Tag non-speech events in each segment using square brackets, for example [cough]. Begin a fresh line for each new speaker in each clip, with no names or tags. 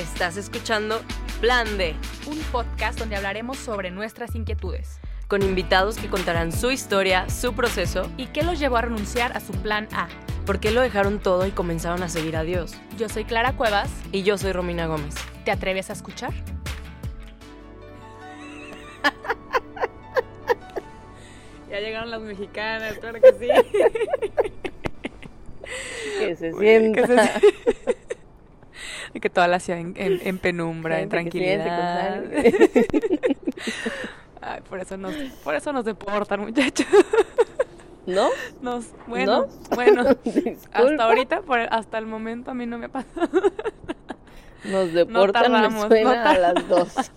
Estás escuchando Plan D,
un podcast donde hablaremos sobre nuestras inquietudes
con invitados que contarán su historia, su proceso
y qué los llevó a renunciar a su plan A.
¿Por qué lo dejaron todo y comenzaron a seguir a Dios?
Yo soy Clara Cuevas.
Y yo soy Romina Gómez.
¿Te atreves a escuchar? ya llegaron las mexicanas, claro que sí.
que se sienta. Que, se...
que toda la hacía en, en, penumbra, en tranquilidad. [laughs] Ay, por eso nos, por eso nos deportan, muchachos.
¿No?
Nos, bueno, bueno, [laughs] hasta ahorita, hasta el momento a mí no me ha pasado.
Nos deportan, no suena a las dos.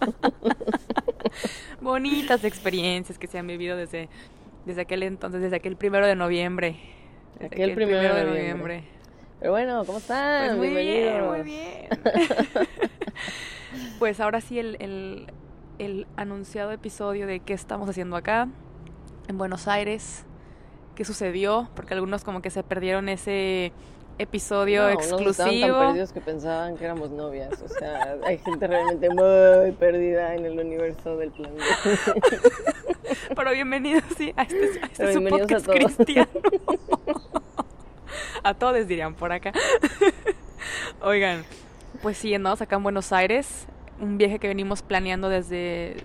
[laughs]
Bonitas experiencias que se han vivido desde, desde aquel entonces, desde aquel primero de noviembre.
aquel, primero, de noviembre. Pero bueno, ¿cómo están?
Pues muy bien, muy bien. [laughs] pues ahora sí el, el, el anunciado episodio de qué estamos haciendo acá, en Buenos Aires, qué sucedió, porque algunos como que se perdieron ese episodio exclusivo. Estaban
tan perdidos que pensaban que éramos novias. O sea, [laughs] hay gente realmente muy perdida en el universo del planeta. [laughs]
Pero bienvenidos, sí, a este, a este bienvenidos a todos. cristiano. [laughs] a todos dirían por acá. [laughs] Oigan, pues sí, andamos acá en Buenos Aires un viaje que venimos planeando desde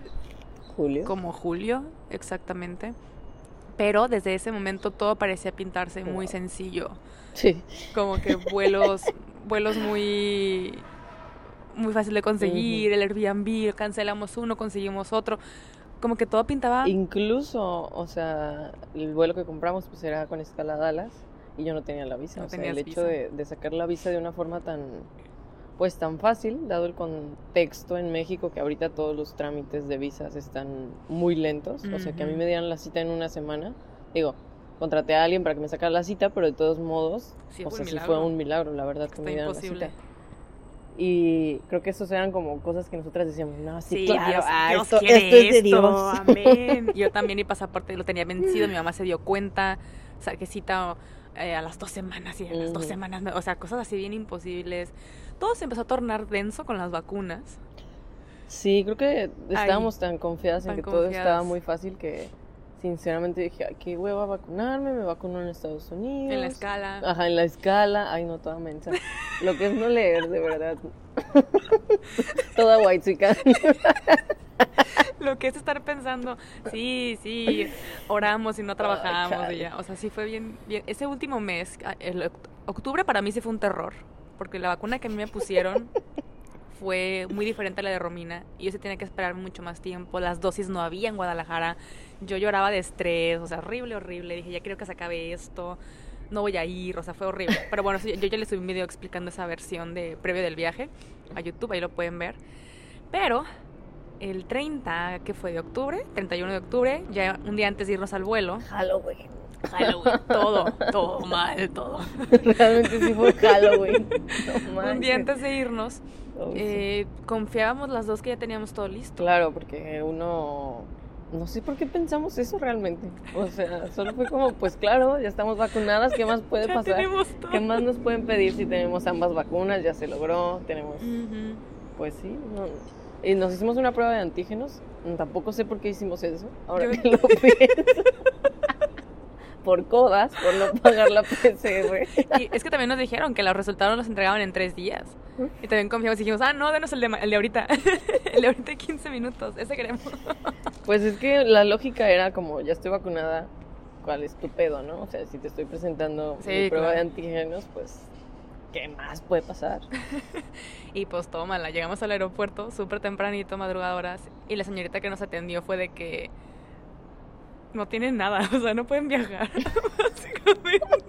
julio.
Como julio, exactamente. Pero desde ese momento todo parecía pintarse muy sencillo.
Sí.
Como que [laughs] vuelos, vuelos muy muy fácil de conseguir, el Airbnb, cancelamos uno, conseguimos otro. Como que todo pintaba.
Incluso, o sea, el vuelo que compramos pues era con escala Dallas y yo no tenía la visa. o sea, el hecho de, de, sacar la visa de una forma tan pues tan fácil, dado el contexto en México que ahorita todos los trámites de visas están muy lentos, o sea que a mí me dieron la cita en una semana, digo, contraté a alguien para que me sacara la cita, pero de todos modos, o sea, sí fue un milagro, la verdad, que me dieron la cita. Y creo que esos eran como cosas que nosotras decíamos, no, sí, claro,
ah, esto, es de Dios. Amén. [laughs] Yo también mi pasaporte lo tenía vencido, mi mamá se dio cuenta, o sea, que cita eh, a las dos semanas y a las dos semanas, o sea, cosas así bien imposibles todo se empezó a tornar denso con las vacunas.
Sí, creo que estábamos tan confiadas en que todo estaba muy fácil que sinceramente dije, ay, qué hueva vacunarme, me vacuno en Estados Unidos.
En la escala.
Ajá, en la escala. Ay, no, toda mensa. Lo que es no leer, de verdad. [laughs] toda white chica. [laughs] [laughs]
Lo que es estar pensando, sí, sí, oramos y no trabajamos y ya. O sea, sí fue bien, bien. Ese último mes, el octubre para mí sí fue un terror porque la vacuna que a mí me pusieron [laughs] fue muy diferente a la de Romina y yo se tenía que esperar mucho más tiempo. Las dosis no había en Guadalajara. Yo lloraba de estrés, o sea, horrible, horrible. Dije, ya quiero que se acabe esto. No voy a ir, o sea, fue horrible. Pero bueno, yo ya les subí un video explicando esa versión de previo del viaje a YouTube, ahí lo pueden ver. Pero el 30, que fue de octubre, 31 de octubre, ya un día antes de irnos al vuelo.
Halloween.
Halloween, [laughs] todo, todo mal, todo.
Realmente sí fue Halloween. [laughs]
Un día antes de irnos, oh, eh, confiábamos las dos que ya teníamos todo listo.
Claro, porque uno no sé por qué pensamos eso realmente. O sea, solo fue como, pues claro, ya estamos vacunadas, ¿qué más puede [laughs] pasar? ¿Qué más nos pueden pedir si tenemos ambas vacunas? Ya se logró, tenemos... Pues sí, y nos hicimos una prueba de antígenos. Tampoco sé por qué hicimos eso, ahora que lo pienso [laughs] por codas, por no pagar la PCR.
Y es que también nos dijeron que los resultados los entregaban en tres días. Y también confiamos y dijimos, ah, no, denos el de, el de ahorita. [laughs] el de ahorita 15 minutos, ese queremos. [laughs]
pues es que la lógica era como, ya estoy vacunada, ¿cuál es tu pedo, no? O sea, si te estoy presentando mi prueba de antígenos, pues, ¿qué más puede pasar? [laughs]
y pues tómala, llegamos al aeropuerto súper tempranito, madrugadoras, y la señorita que nos atendió fue de que no tienen nada, [laughs] o sea, no pueden viajar, [laughs] básicamente.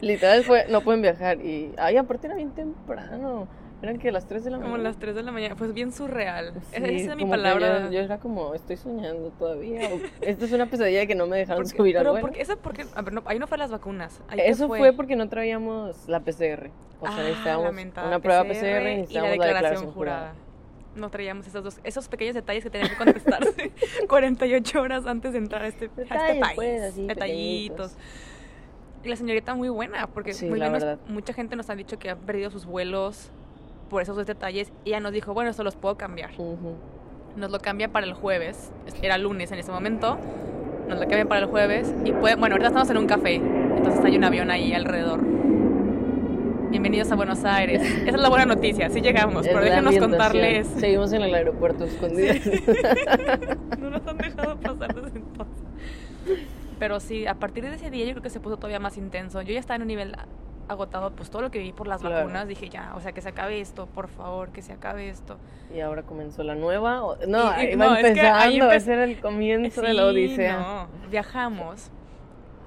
Literal fue, no pueden viajar y, ay, aparte era bien temprano. Eran que las 3 de la
mañana. Como las 3 de la mañana, pues bien surreal. Esa
es
mi palabra.
Yo, era como, estoy soñando todavía. [laughs] Esta es una pesadilla que no me dejaron subir al vuelo.
Porque, porque, a ver, no, ahí no fue las vacunas.
eso fue? porque no traíamos la PCR. O sea, ah, necesitábamos una prueba PCR, y necesitábamos la declaración, jurada
no traíamos esos dos, esos pequeños detalles que tenían que contestarse [laughs] 48 horas antes de entrar a este, este país. Pues, detallitos. Y la señorita muy buena, porque muy mucha gente nos ha dicho que ha perdido sus vuelos por esos dos detalles. Y ella nos dijo, bueno, esto los puedo cambiar. Nos lo cambia para el jueves. Era lunes en ese momento. Nos lo cambia para el jueves. Y puede, bueno, ahorita estamos en un café. Entonces hay un avión ahí alrededor. Bienvenidos a Buenos Aires. [laughs] Esa es la buena noticia, sí llegamos, pero déjenos contarles.
Seguimos en el aeropuerto escondidos. [laughs]
no nos han dejado pasar desde entonces. Pero sí, a partir de ese día yo creo que se puso todavía más intenso. Yo ya estaba en un nivel agotado, pues todo lo que viví por las vacunas, dije ya, o sea, que se acabe esto, por favor, que se acabe esto.
Y ahora comenzó la nueva, no, iba empezando, ese era el comienzo de la odisea. No,
viajamos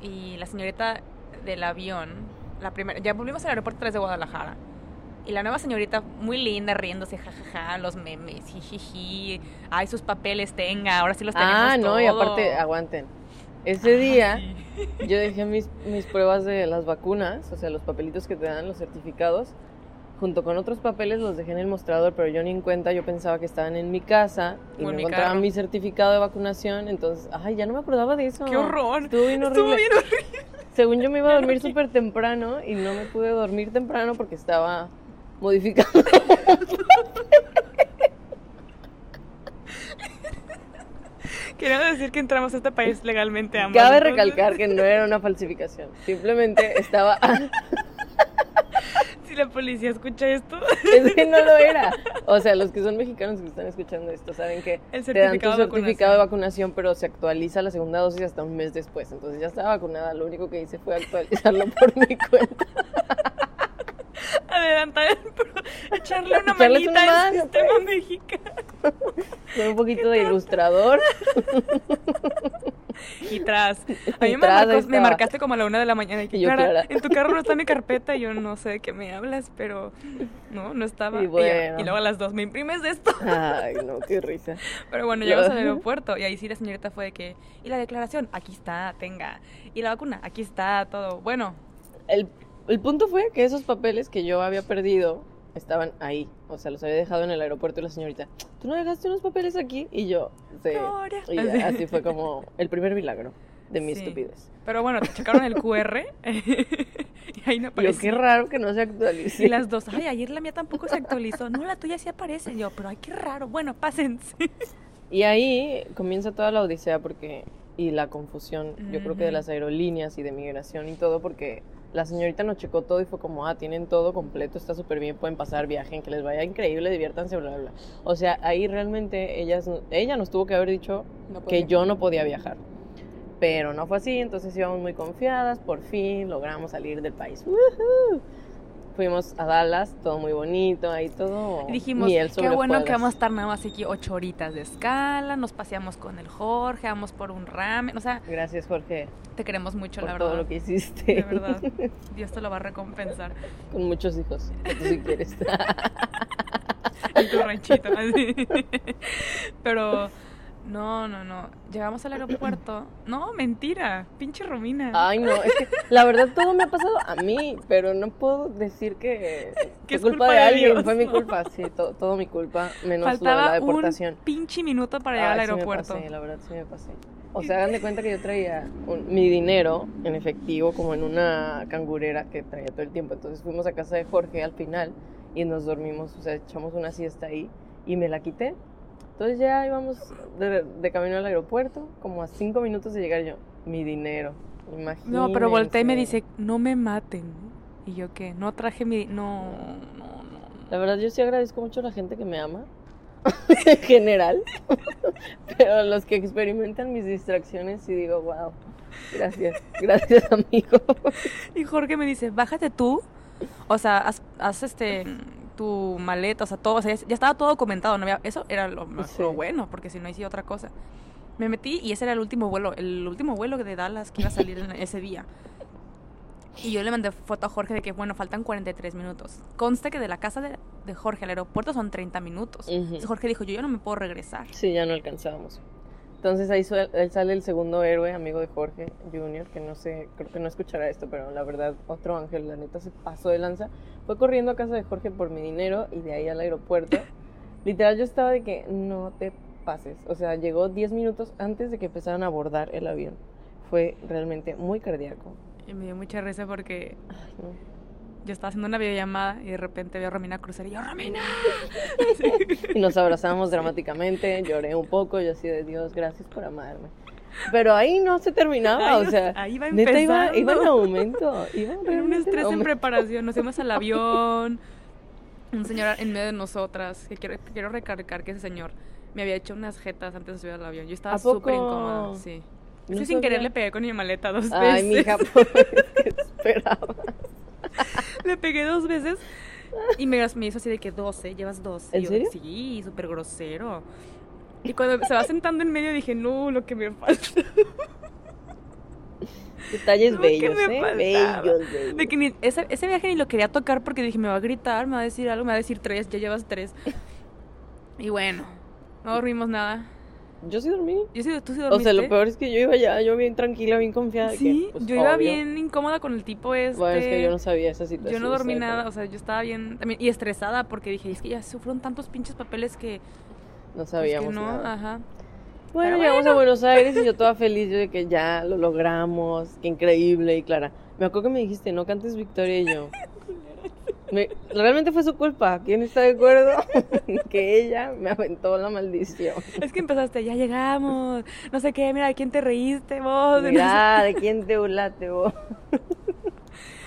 y la señorita del avión, la primera, ya volvimos al aeropuerto 3 de Guadalajara. Y la nueva señorita, muy linda, riéndose, jajaja, los memes, jijiji. Ay, sus papeles tenga, ahora sí los tenemos
Ah, no, y aparte, aguanten ese día yo dejé mis, mis pruebas de las vacunas, o sea, los papelitos que te dan, los certificados, junto con otros papeles los dejé en el mostrador, pero yo ni en cuenta, yo pensaba que estaban en mi casa y me encontraban mi certificado de vacunación, entonces, ay, ya no me acordaba de eso.
¡Qué horror!
Estuvo bien horrible. Según yo me iba a dormir súper temprano y no me pude dormir temprano porque estaba modificando. [laughs]
Quería decir que entramos a este país legalmente ambos.
Cabe recalcar que no era una falsificación. Simplemente estaba. [laughs]
si la policía escucha esto.
Es que no lo era. O sea, los que son mexicanos que están escuchando esto saben que te dan tu certificado de vacunación, pero se actualiza la segunda dosis hasta un mes después. Entonces ya estaba vacunada. Lo único que hice fue actualizarlo por mi cuenta. [laughs]
Adelantar, echarle una manita al sistema pues. mexicano. [laughs]
Con un poquito [laughs] de ilustrador.
Y tras. A mí me, marcaste como a la una de la mañana. Y que, yo, en tu carro no está mi carpeta. Y yo no sé de qué me hablas, pero no, no estaba. Y, luego a las dos, ¿me imprimes esto?
Ay, no, qué risa.
Pero bueno, llegamos al aeropuerto. Y ahí sí la señorita fue de que. Y la declaración, aquí está, tenga. Y la vacuna, aquí está, todo. Bueno.
El, el punto fue que esos papeles que yo había perdido estaban ahí. O sea, los había dejado en el aeropuerto y la señorita, ¿tú no dejaste unos papeles aquí? Y yo, sí. Y así fue como el primer milagro de mi estupidez.
Pero bueno, te checaron el QR [laughs] y ahí no apareció.
Yo, qué raro que no se actualice.
Y las dos, ay, ayer la mía tampoco se actualizó. No, la tuya sí aparece. yo, pero ay, qué raro. Bueno, pásense.
Y ahí comienza toda la odisea porque y la confusión, yo creo que de las aerolíneas y de migración y todo, porque la señorita nos checó todo y fue como, ah, tienen todo completo, está súper bien, pueden pasar, viajen, que les vaya increíble, diviértanse, bla, bla, bla. O sea, ahí realmente ellas, ella nos tuvo que haber dicho que yo no podía viajar. Pero no fue así, entonces íbamos muy confiadas, por fin logramos salir del país. Fuimos a Dallas, todo muy bonito, ahí todo.
Y dijimos, qué bueno que vamos a estar nada más aquí ocho horitas de escala, nos paseamos con el Jorge, vamos por un ramen, o sea.
Gracias, Jorge.
Te queremos mucho,
por
la verdad.
todo lo que hiciste.
De verdad. [laughs] Dios te lo va a recompensar.
Con muchos hijos, si quieres. [laughs]
en tu ranchito, así. Pero no, no, no. Llegamos al aeropuerto. [clears throat] No, mentira. Pinche Romina.
Ay, no. Es que la verdad todo me ha pasado a mí, pero no puedo decir que, [laughs]
que es culpa, de, alguien.
Fue mi culpa, [laughs] sí, todo, mi culpa, menos de la deportación.
un pinche minuto para llegar al aeropuerto.
Sí la verdad sí me pasé. O sea, hagan de cuenta que yo traía mi dinero en efectivo como en una cangurera que traía todo el tiempo. Entonces fuimos a casa de Jorge al final y nos dormimos, o sea, echamos una siesta ahí y me la quité entonces ya íbamos de, camino al aeropuerto, como a cinco minutos de llegar yo. Mi dinero, imagínense.
No, pero volteé y me dice, no me maten. Y yo qué, no traje mi... No, no, no.
La verdad yo sí agradezco mucho a la gente que me ama, [laughs] en general. [laughs] pero los que experimentan mis distracciones sí digo, wow, gracias, gracias amigo. [laughs]
y Jorge me dice, bájate tú. O sea, haz este tu maleta, o sea, todo, o sea, ya, estaba todo comentado, no había, eso era lo, bueno, porque si no hice otra cosa. Me metí y ese era el último vuelo, el último vuelo de Dallas que iba a salir ese día. Y yo le mandé foto a Jorge de que, bueno, faltan 43 minutos. Conste que de la casa de, de Jorge al aeropuerto son 30 minutos. Entonces Jorge dijo, yo ya no me puedo regresar.
Sí, ya no alcanzábamos. Entonces ahí sale el segundo héroe, amigo de Jorge Junior, que no sé, creo que no escuchará esto, pero la verdad, otro ángel, la neta se pasó de lanza. Fue corriendo a casa de Jorge por mi dinero y de ahí al aeropuerto. [laughs] Literal, yo estaba de que no te pases. O sea, llegó 10 minutos antes de que empezaran a abordar el avión. Fue realmente muy cardíaco.
Y me dio mucha risa porque yo estaba haciendo una videollamada y de repente veo a Romina cruzar y yo, ¡Romina! [laughs]
Y nos abrazamos dramáticamente, lloré un poco, yo así de Dios, gracias por amarme. Pero ahí no se terminaba, o sea,
ahí va
neta iba, iba en aumento. Iba
Era un estrés en preparación, nos fuimos al [laughs] avión, un señor en medio de nosotras, que quiero, quiero recargar que ese señor me había hecho unas jetas antes de subir al avión. Yo estaba súper incómoda, sí. No sin querer le pegué con mi maleta dos veces.
Ay, pues, ¿qué esperaba? [laughs]
le pegué dos veces y me, me, hizo así de que 12, llevas 12.
¿En serio?
Sí, súper grosero. Y cuando se va sentando en medio dije, no, lo que me falta. [laughs]
Detalles bellos, ¿eh? Bellos, bellos.
De que ni, ese, ese, viaje ni lo quería tocar porque dije, me va a gritar, me va a decir algo, me va a decir tres, ya llevas tres. Y bueno, no dormimos nada.
Yo sí dormí.
Yo sí, tú sí dormiste.
O sea, lo peor es que yo iba ya, yo bien tranquila, bien confiada.
Sí,
que, pues,
yo iba bien incómoda con el tipo este.
Bueno, es que yo no sabía esa situación.
Yo no dormí nada, o sea, yo estaba bien también y estresada porque dije, es que ya sufrieron tantos pinches papeles que
no sabíamos
pues que no,
nada.
ajá.
Bueno, llegamos a Buenos Aires y yo toda [laughs] feliz yo de que ya lo logramos, qué increíble y Clara. Me acuerdo que me dijiste, no cantes Victoria y yo. Me, realmente fue su culpa. ¿Quién está de acuerdo? [laughs] que ella me aventó la maldición.
Es que empezaste, ya llegamos. No sé qué, mira, ¿de quién te reíste vos?
Mira, [laughs] ¿de quién te burlaste vos?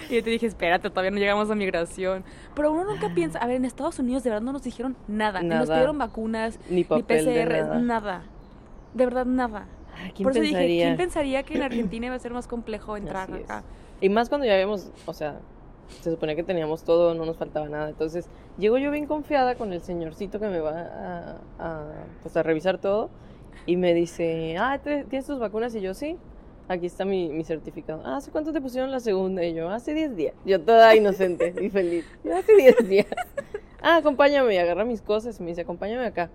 Y yo te dije, espérate, todavía no llegamos a migración. Pero uno nunca piensa, a ver, en Estados Unidos de verdad no nos dijeron nada.
Nada.
Ni nos dieron vacunas,
Ni papel
PCR,
nada.
nada. De verdad, nada.
Ay, ¿Quién
Por eso dije,
pensaría?
¿quién pensaría que en [clears throat] Argentina iba a ser más complejo entrar
Así es.
acá?
Y más cuando ya habíamos, o sea, se suponía que teníamos todo, no nos faltaba nada. Entonces, llego yo bien confiada con el señorcito que me va a, a, pues, a revisar todo y me dice, ah, ¿te- ¿tienes tus vacunas? Y yo, sí. Aquí está mi, mi certificado. Ah, ¿hace cuánto te pusieron la segunda? Y yo, hace 10 días. Yo toda inocente y feliz. Yo, hace 10 días. [laughs] Ah, acompáñame. Y agarra mis cosas y me dice, acompáñame acá.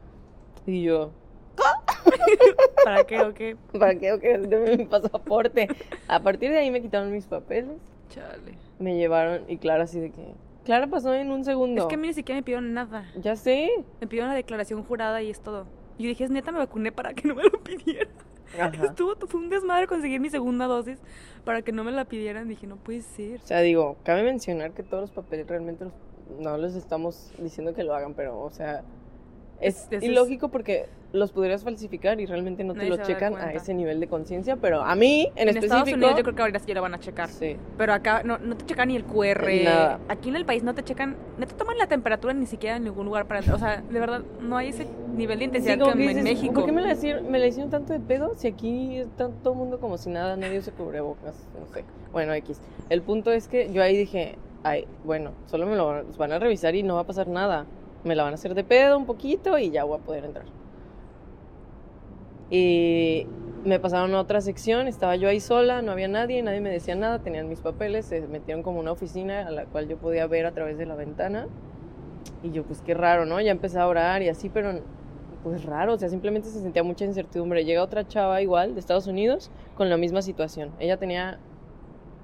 Y yo, [laughs]
¿Para qué o qué?
¿para qué? Ok, deme mi pasaporte. A partir de ahí me quitaron mis papeles.
Chale.
Me llevaron y Clara así de que... Clara pasó en un segundo.
Es que a mí ni siquiera me pidieron nada.
Ya sé.
Me pidieron la declaración jurada y es todo. Y yo dije, es neta, me vacuné para que [laughs] no me lo pidieran.
Ajá. [laughs]
Estuvo, fue un desmadre conseguir mi segunda dosis para que no me la pidieran. Dije, no puede ser.
O sea, digo, cabe mencionar que todos los papeles realmente los- no les estamos diciendo que lo hagan, pero, o sea, es
Es-
ilógico porque los podrías falsificar y realmente no te
Nadie
lo
se va a dar
checan a
cuenta.
ese nivel de conciencia, pero a mí, en,
En,
específico...
Estados Unidos yo creo que ahorita sí lo van a checar.
Sí.
Pero acá no, no te checan ni el QR.
Nada.
Aquí en el país no te checan, no te toman la temperatura ni siquiera en ningún lugar para... O sea, de verdad, no hay ese nivel de intensidad
Sí, como que
en
dices,
México.
¿Por qué me la, hicieron, me la hicieron tanto de pedo si aquí está todo el mundo como si nada, nadie se cubrebocas? No sé. Bueno, X. El punto es que yo ahí dije, ay, bueno, solo me lo van- van a revisar y no va a pasar nada. Me la van a hacer de pedo un poquito y ya voy a poder entrar. Y me pasaron a otra sección, estaba yo ahí sola, no había nadie, nadie me decía nada, tenían mis papeles, se metieron como una oficina a la cual yo podía ver a través de la ventana. Y yo, pues qué raro, ¿no? Ya empecé a orar y así, pero pues raro, o sea, simplemente se sentía mucha incertidumbre. Llega otra chava igual de Estados Unidos con la misma situación. Ella tenía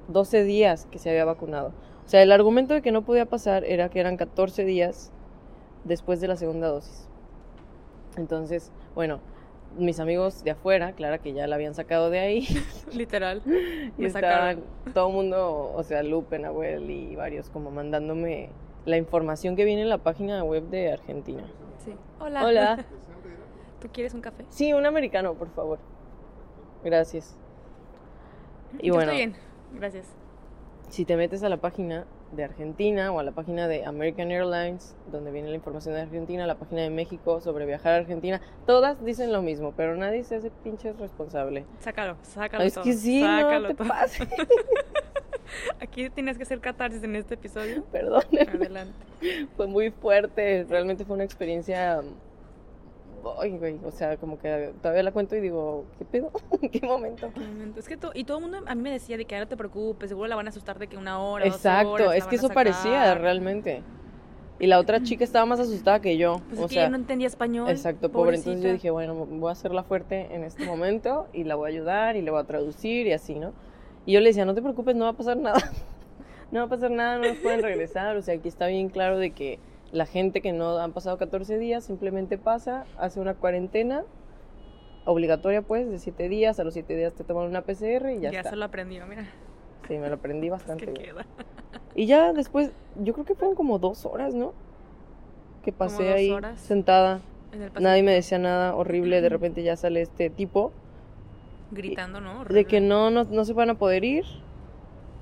12 días que se había vacunado. O sea, el argumento de que no podía pasar era que eran 14 días después de la segunda dosis. Entonces, bueno, mis amigos de afuera, Clara, que ya la habían sacado de ahí, [laughs]
Literal.
y [laughs]
Me
estaban
sacaron.
todo el mundo, o sea, Lupe, Nahuel y varios como mandándome la información que viene en la página web de Argentina.
Sí. Hola.
Hola. [laughs]
¿Tú quieres un café?
Sí, un americano, por favor. Gracias. Y
Yo
bueno,
Estoy bien. Gracias.
si te metes a la página de Argentina o a la página de American Airlines, donde viene la información de Argentina, la página de México sobre viajar a Argentina, todas dicen lo mismo, pero nadie se hace pinches responsable.
Sácalo, sácalo
Es
todo.
que sí,
sácalo
no te
todo.
pases. [laughs]
Aquí tienes que hacer catarsis en este episodio.
Perdónenme.
Adelante.
Fue muy fuerte, realmente fue una experiencia. Ay, güey, o sea, como que todavía la cuento y digo, ¿qué pedo? ¿En [laughs] qué momento?
Qué momento. Es que to- y todo el mundo a mí me decía de que "Ah, no te preocupes, seguro la van a asustar de que una hora, dos
Exacto,
horas,
es que eso parecía
sacar".
realmente. Y la otra chica estaba más asustada que yo.
Pues
o
es que
sea,
ella no entendía español.
exacto, pobre. Entonces yo
pobrecita.
dije, bueno, voy a hacerla fuerte en este momento y la voy a ayudar y le voy a traducir y así, ¿no? Y yo le decía, no te preocupes, no va a pasar nada. [laughs] no va a pasar nada, no nos pueden regresar. O sea, aquí está bien claro de que la gente que no han pasado 14 días simplemente pasa, hace una cuarentena obligatoria, pues, de 7 días. A los 7 días te toman una PCR y ya,
ya
está.
se lo aprendió, mira.
Sí, me lo aprendí
Es
bastante
que
bien.
queda.
Y ya después, yo creo que fueron como dos horas, ¿no? Que pasé ahí sentada. Nadie me decía nada horrible. De repente ya sale este tipo.
Gritando, ¿no?
De que no, no, no se van a poder ir.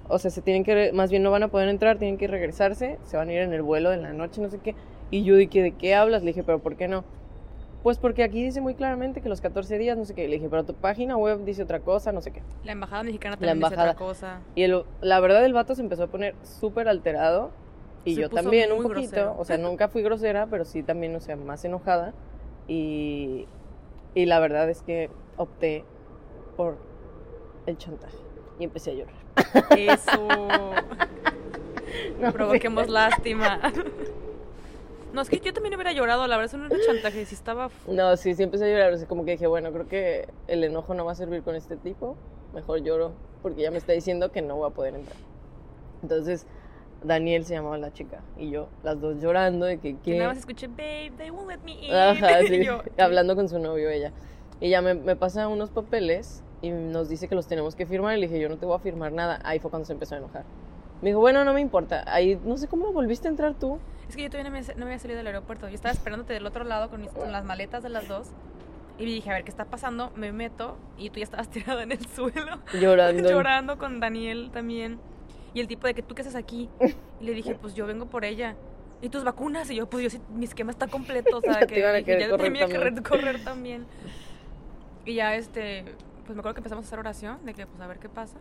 O sea, se tienen que, más bien no van a poder entrar, tienen que regresarse. Se van a ir en el vuelo de la noche, no sé qué. Y yo dije, ¿de qué hablas? Le dije, pero ¿por qué no? Pues porque aquí dice muy claramente que los 14 días, no sé qué. Le dije, pero tu página web dice otra cosa, no sé qué.
La embajada mexicana también dice otra cosa.
Y el, la verdad, el vato se empezó a poner súper alterado. Y yo también, un poquito. O sea, [laughs] nunca fui grosera, pero sí también, o sea, más enojada. Y, y la verdad es que opté por el chantaje. Y empecé a llorar.
Eso. [laughs] no, Provoquemos lástima. [laughs] No, es que yo también hubiera llorado, la verdad, eso no era chantaje, si estaba...
No, sí, sí empecé a llorar, así como que dije, bueno, creo que el enojo no va a servir con este tipo, mejor lloro, porque ya me está diciendo que no voy a poder entrar. Entonces, Daniel se llamaba la chica, y yo, las dos llorando de que...
Que nada más escuché, babe, they won't let me in.
Ajá, [laughs] sí, hablando con su novio ella. Y ya me, me pasa unos papeles y nos dice que los tenemos que firmar, y le dije, yo no te voy a firmar nada. Ahí fue cuando se empezó a enojar. Me dijo, bueno, no me importa. Ahí, no sé cómo volviste a entrar tú.
Es que yo todavía no me, no había salido del aeropuerto. Yo estaba esperándote del otro lado con, las maletas de las dos. Y dije, a ver, ¿qué está pasando? Me meto y tú ya estabas [laughs] tirado en el suelo.
Llorando. [laughs]
Llorando con Daniel también. Y el tipo de que tú qué haces aquí. Y le dije, pues yo vengo por ella. ¿Y tus vacunas? Y yo, pues yo sí, mi esquema está completo. O sea, [laughs] que, ya tenía que correr también. Y ya, este, pues me acuerdo que empezamos a hacer oración de que, pues a ver qué pasa.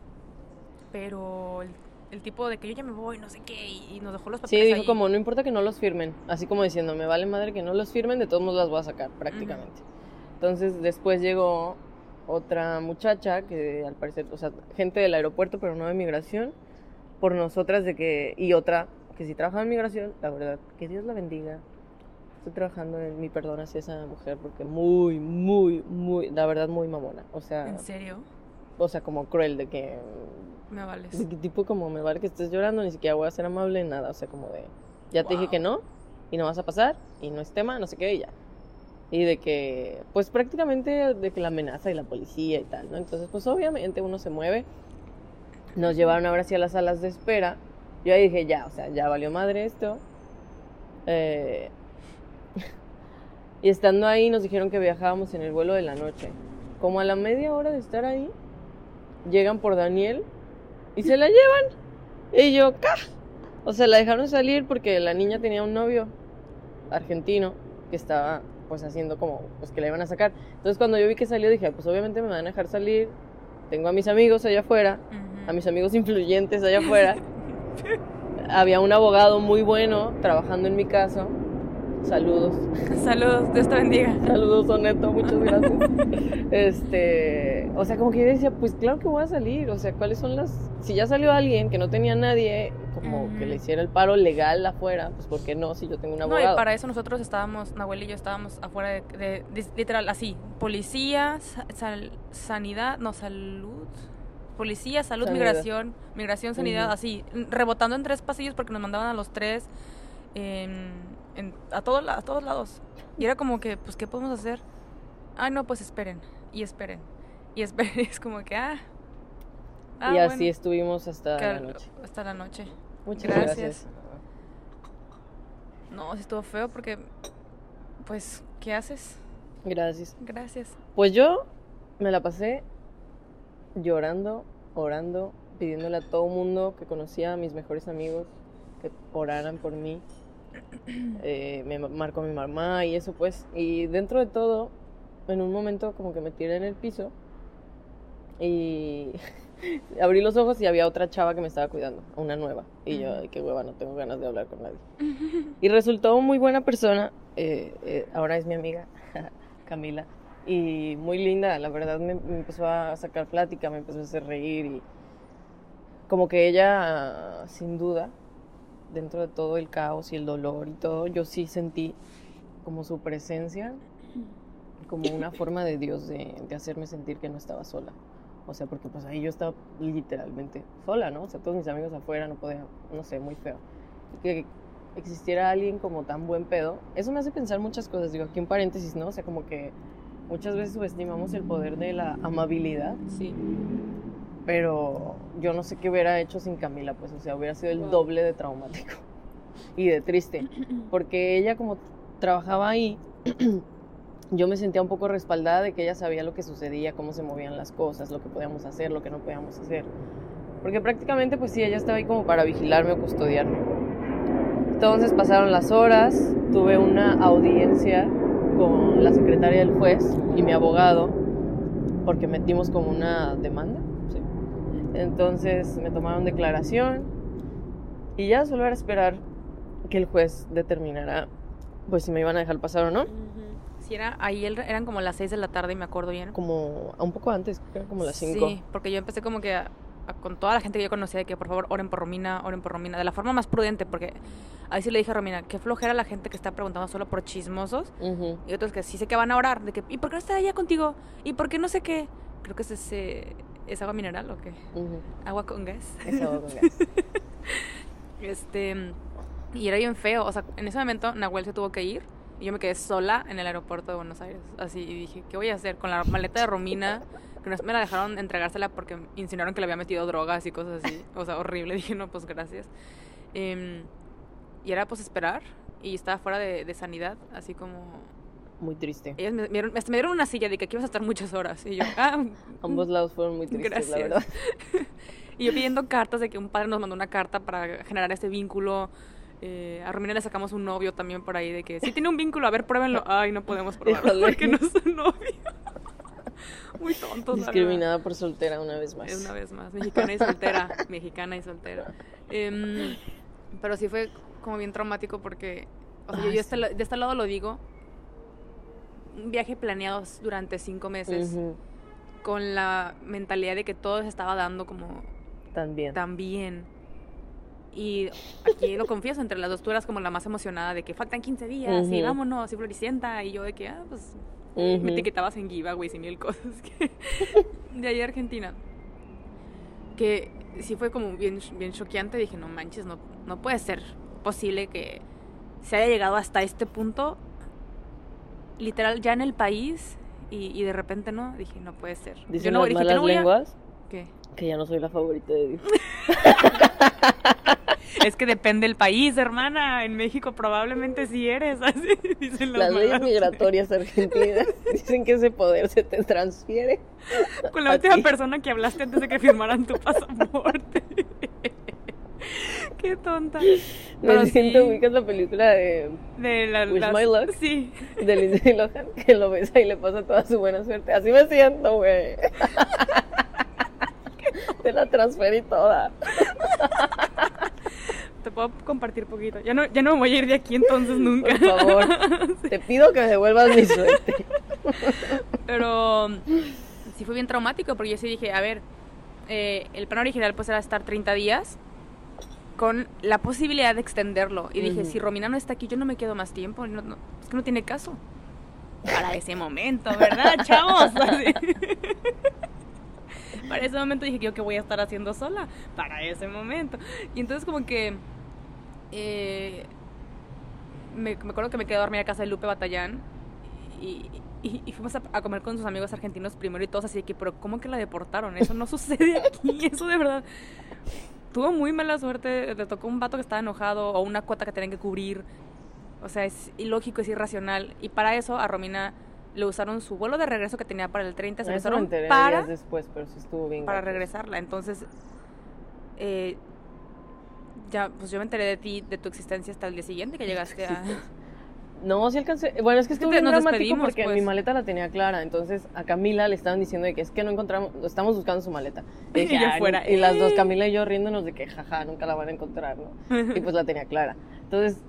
Pero el el tipo de que yo ya me voy, no sé qué, y, nos dejó los papeles.
Sí, dijo como, no importa que no los firmen, así como diciendo, me vale madre que no los firmen, de todos modos las voy a sacar prácticamente. Entonces después llegó otra muchacha que al parecer, o sea, gente del aeropuerto, pero no de migración, por nosotras de que, y otra que sí trabajaba en migración, la verdad, que Dios la bendiga. Estoy trabajando en mi perdón hacia esa mujer porque muy, muy, muy, la verdad, muy mamona. O sea.
¿En serio?
O sea, como cruel de que
me vales.
tipo como me vale que estés llorando, ni siquiera voy a ser amable, nada. O sea, como de, ya te dije que no, y no vas a pasar, y no es tema, no sé qué, y ya. Y de que, pues prácticamente de que la amenaza y la policía y tal, ¿no? Entonces, pues obviamente uno se mueve. Nos llevaron ahora hacia las salas de espera. Yo ahí dije, ya, o sea, ya valió madre esto. Eh, y estando ahí nos dijeron que viajábamos en el vuelo de la noche. Como a la media hora de estar ahí, llegan por Daniel y se la llevan. Y yo, ¡ca! O sea, la dejaron salir porque la niña tenía un novio argentino que estaba pues haciendo como pues que la iban a sacar. Entonces cuando yo vi que salió dije, pues obviamente me van a dejar salir. Tengo a mis amigos allá afuera, a mis amigos influyentes allá afuera. [laughs] Había un abogado muy bueno trabajando en mi caso Saludos. [laughs]
Saludos, Dios te bendiga.
Saludos, Soneto, muchas [laughs] gracias. este, o sea, como que yo decía, pues claro que voy a salir, o sea, ¿cuáles son las si ya salió alguien que no tenía nadie como que le hiciera el paro legal afuera, pues ¿por qué no si yo tengo un abogado?
No, y para eso nosotros estábamos, Nahuel y yo estábamos afuera de, literal así, policía, sanidad, no, salud, policía, salud, migración, migración, sanidad, así, rebotando en tres pasillos porque nos mandaban a los tres a, todos, a todos lados. Y era como que, pues, ¿qué podemos hacer? Ay, no, pues esperen, y esperen, y [laughs] esperen. es como que, ah.
ah y así estuvimos hasta la noche.
Hasta la noche.
Muchas gracias.
No, sí estuvo feo porque, pues, ¿qué haces?
Gracias.
Gracias.
Pues yo me la pasé llorando, orando, pidiéndole a todo mundo que conocía a mis mejores amigos que oraran por mí, eh, me marcó mi mamá y eso pues. Y dentro de todo, en un momento como que me tiré en el piso y [laughs] abrí los ojos y había otra chava que me estaba cuidando, una nueva. Y yo, ay, qué hueva, no tengo ganas de hablar con nadie. [laughs] y resultó muy buena persona, eh, eh, ahora es mi amiga, [laughs] Camila. Y muy linda, la verdad me, me, empezó a sacar plática, me empezó a hacer reír y como que ella, sin duda, dentro de todo el caos y el dolor y todo, yo sí sentí como su presencia, como una forma de Dios de, hacerme sentir que no estaba sola. O sea, porque pues ahí yo estaba literalmente sola, ¿no? O sea, todos mis amigos afuera no podían, no sé, muy feo. Que existiera alguien como tan buen pedo, eso me hace pensar muchas cosas. Digo, aquí un paréntesis, ¿no? O sea, como que muchas veces subestimamos el poder de la amabilidad.
Sí.
Pero yo no sé qué hubiera hecho sin Camila, pues, o sea, hubiera sido el doble de traumático [laughs] y de triste. [clears throat] Porque ella como trabajaba ahí, [clears throat] yo me sentía un poco respaldada de que ella sabía lo que sucedía, cómo se movían las cosas, lo que podíamos hacer, lo que no podíamos hacer. Porque prácticamente, pues sí, ella estaba ahí como para vigilarme o custodiarme. Entonces pasaron las horas, tuve una audiencia con la secretaria del juez y mi abogado, porque metimos como una demanda entonces me tomaron declaración y ya solo era esperar que el juez determinara pues si me iban a dejar pasar o no.
Si era, ahí eran como las 6 de la tarde, y me acuerdo bien.
Como un poco antes, como las 5. Sí,
porque yo empecé como que con toda la gente que yo conocía de que por favor oren por Romina, oren por Romina, de la forma más prudente, porque ahí sí le dije a Romina, qué flojera la gente que está preguntando solo por chismosos y otros que sí sé que van a orar, de que, ¿y por qué no está allá contigo? ¿Y por qué no sé qué? Creo que es ese ¿Es agua mineral o qué? Agua con gas.
Es agua con gas. [laughs]
este, y era bien feo. O sea, en ese momento Nahuel se tuvo que ir y yo me quedé sola en el aeropuerto de Buenos Aires. Así, y dije, ¿qué voy a hacer con la maleta de Romina? Que no me la dejaron entregársela porque insinuaron que le había metido drogas y cosas así. O sea, horrible. [laughs] Dije, no, pues gracias. Em, y era pues esperar. Y estaba fuera de, de sanidad, así como
muy triste.
Ellos me, dieron, me dieron una silla de que aquí vas a estar muchas horas. Y yo, [laughs] ah,
Ambos lados fueron muy tristes, la verdad. [laughs]
y yo pidiendo cartas de que un padre nos mandó una carta para generar este vínculo. Eh, a Romina le sacamos un novio también por ahí de que sí tiene un vínculo, a ver, pruébenlo. [laughs] Ay, no podemos probarlo porque no es un novio. Muy tonto.
Discriminada por soltera una vez más.
Una vez más. Mexicana y soltera. Mexicana y soltera. Em, pero sí fue como bien traumático porque, o sea, yo, yo este, de este lado lo digo, un viaje planeado durante cinco meses con la mentalidad de que todo se estaba dando como
también
también y aquí lo confieso entre las dos tú eras como la más emocionada de que faltan 15 días y vámonos y floricienta y yo de que ah pues me etiquetabas en giveaways y mil cosas [laughs] de ahí a Argentina. Que sí fue como bien bien choqueante dije no manches no no puede ser posible que se haya llegado hasta este punto literal ya en el país y, de repente no, dije, no puede ser.
Dicen las malas lenguas
¿Qué?
que ya no soy la favorita de Dios. [laughs]
es que depende del país, hermana. En México probablemente sí eres, [laughs] así dicen
las, las leyes migratorias argentinas [laughs] dicen que ese poder se te transfiere.
Con la última persona que hablaste antes de que firmaran tu pasaporte. [laughs] Qué tonta. [laughs]
Me siento, ubicas la película de,
de la,
Wish My Luck
sí. [laughs]
de Lindsay Lohan, que lo besa y le pasa toda su buena suerte. Así me siento, güey. Te la transferí toda.
Te puedo compartir poquito. Ya no, ya no me voy a ir de aquí entonces nunca.
Por favor. Te pido que me devuelvas mi suerte.
Pero sí fue bien traumático porque yo sí dije, a ver, eh, el plan original pues era estar 30 días con la posibilidad de extenderlo. Y dije, si Romina no está aquí, yo no me quedo más tiempo. No, es que no tiene caso. Para ese momento, ¿verdad, [laughs] chavos? [laughs] Para ese momento dije, ¿yo qué voy a estar haciendo sola? Para ese momento. Y entonces como que... Eh, me, acuerdo que me quedé a dormir a casa de Lupe Batallán y, y, fuimos a, a, comer con sus amigos argentinos primero y todos así de que, pero ¿cómo que la deportaron? Eso no [laughs] sucede aquí, eso de verdad tuvo muy mala suerte, le tocó un vato que estaba enojado o una cuota que tenían que cubrir. O sea, es ilógico, es irracional. Y para eso a Romina le usaron su vuelo de regreso que tenía para el 30, se
lo
usaron para
después, pero sí estuvo bien.
Para regresarla. Entonces, eh, ya, pues yo me enteré de ti, de tu existencia hasta el día siguiente que llegaste a... [laughs]
No, sí alcancé. Bueno, es que estuvo bien dramático porque mi pues. maleta la tenía clara. Entonces a Camila le estaban diciendo de que es que no encontramos, estamos buscando su maleta. [laughs]
Y, dije,
y las dos, Camila y yo riéndonos de que jaja, nunca la van a encontrar, ¿no? [laughs] y pues la tenía clara. Entonces,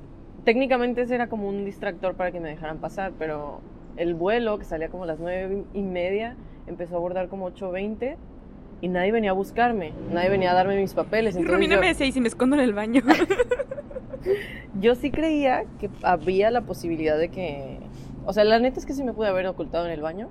técnicamente ese era como un distractor para que me dejaran pasar, pero el vuelo, que salía como a las nueve y media, empezó a abordar como 8.20 y nadie venía a buscarme, nadie venía a darme mis papeles. [laughs]
Entonces Romina me decía, ¿y si me escondo en el baño?
Yo sí creía que había la posibilidad de que... O sea, la neta es que sí me pude haber ocultado en el baño,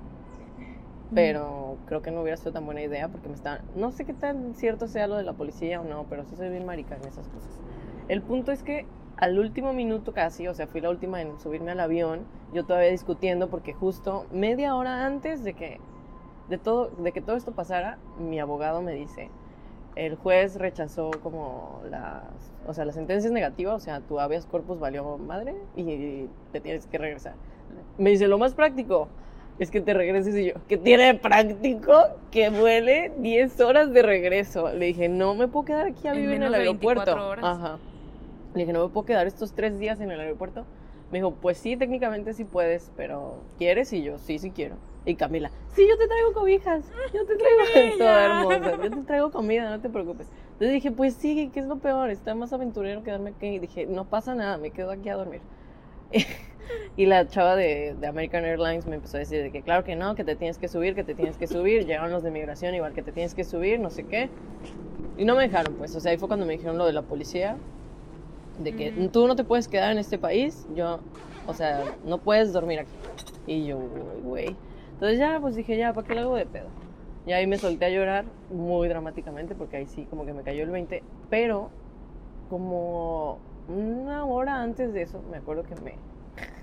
pero creo que no hubiera sido tan buena idea porque me está No sé qué tan cierto sea lo de la policía o no, pero sí soy bien marica en esas cosas. El punto es que al último minuto casi, o sea, fui la última en subirme al avión, yo todavía discutiendo porque justo media hora antes de que de todo, de que todo esto pasara, mi abogado me dice, el juez rechazó como las, o sea, la sentencia es negativa, o sea, tu habeas corpus valió madre y te tienes que regresar. Me dice, lo más práctico es que te regreses y yo, que tiene práctico que vuele 10 horas de regreso. Le dije, no me puedo quedar aquí a vivir en, el aeropuerto. Ajá. Le dije, no me puedo quedar estos tres días en el aeropuerto. Me dijo, pues sí, técnicamente sí puedes, pero ¿quieres? Y yo, sí, sí quiero. Y Camila, sí, yo te traigo cobijas, yo te traigo [laughs] todo hermoso, yo te traigo comida, no te preocupes. Entonces dije, pues sí, ¿qué es lo peor? Está más aventurero quedarme aquí. Y dije, no pasa nada, me quedo aquí a dormir. [laughs] y la chava de, de, American Airlines me empezó a decir de que claro que no, que te tienes que subir, que te tienes que subir. Llegaron los de migración igual que te tienes que subir, no sé qué. Y no me dejaron, pues. O sea, ahí fue cuando me dijeron lo de la policía. De que tú no te puedes quedar en este país. Yo, o sea, no puedes dormir aquí. Y yo, güey. Entonces ya, pues dije, ya, ¿para qué lo hago de pedo? Y ahí me solté a llorar muy dramáticamente porque ahí sí como que me cayó el 20. Pero como una hora antes de eso, me acuerdo que me,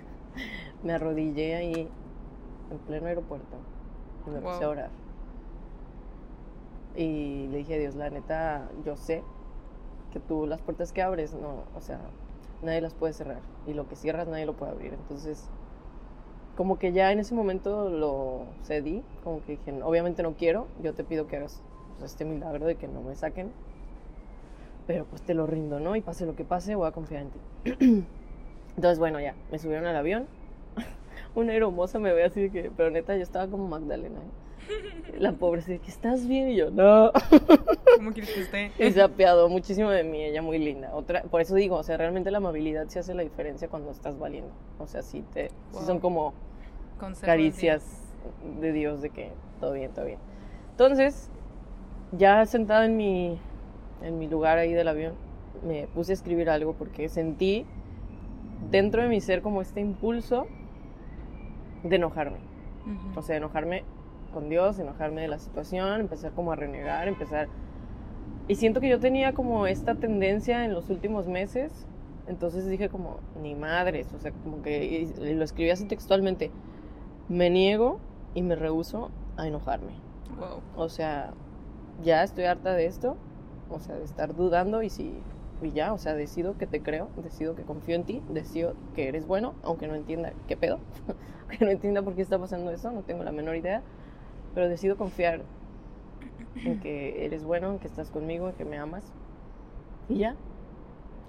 [laughs] me arrodillé ahí en pleno aeropuerto y me puse a orar. Y le dije a Dios, la neta, yo sé que tú las puertas que abres, no, o sea, nadie las puede cerrar. Y lo que cierras nadie lo puede abrir. Entonces, como que ya en ese momento lo cedí, como que dije, obviamente no quiero, yo te pido que hagas pues, este milagro de que no me saquen, pero pues te lo rindo, ¿no? Y pase lo que pase, voy a confiar en ti. [clears throat] Entonces, bueno, ya, me subieron al avión, [laughs] una hermosa me ve así de que, pero neta, yo estaba como Magdalena, ¿eh? La pobre dice, que estás bien y yo, no. [laughs]
¿Cómo quieres que esté?
Y se apiadó muchísimo de mí, ella muy linda. Otra, por eso digo, o sea, realmente la amabilidad sí hace la diferencia cuando estás valiendo. O sea, sí te, son como caricias de Dios de que todo bien, todo bien. Entonces, ya sentada en mi, en mi lugar ahí del avión, me puse a escribir algo porque sentí dentro de mi ser como este impulso de enojarme. O sea, enojarme con Dios, enojarme de la situación, empezar como a renegar, empezar... Y siento que yo tenía como esta tendencia en los últimos meses, entonces dije como, ni madres, o sea, como que lo escribí así textualmente, me niego y me rehuso a enojarme. O sea, ya estoy harta de esto, o sea, de estar dudando y si y ya, o sea, decido que te creo, decido que confío en ti, decido que eres bueno, aunque no entienda qué pedo, [laughs] aunque no entienda por qué está pasando eso, no tengo la menor idea, pero decido confiar en que eres bueno, en que estás conmigo, en que me amas y ya.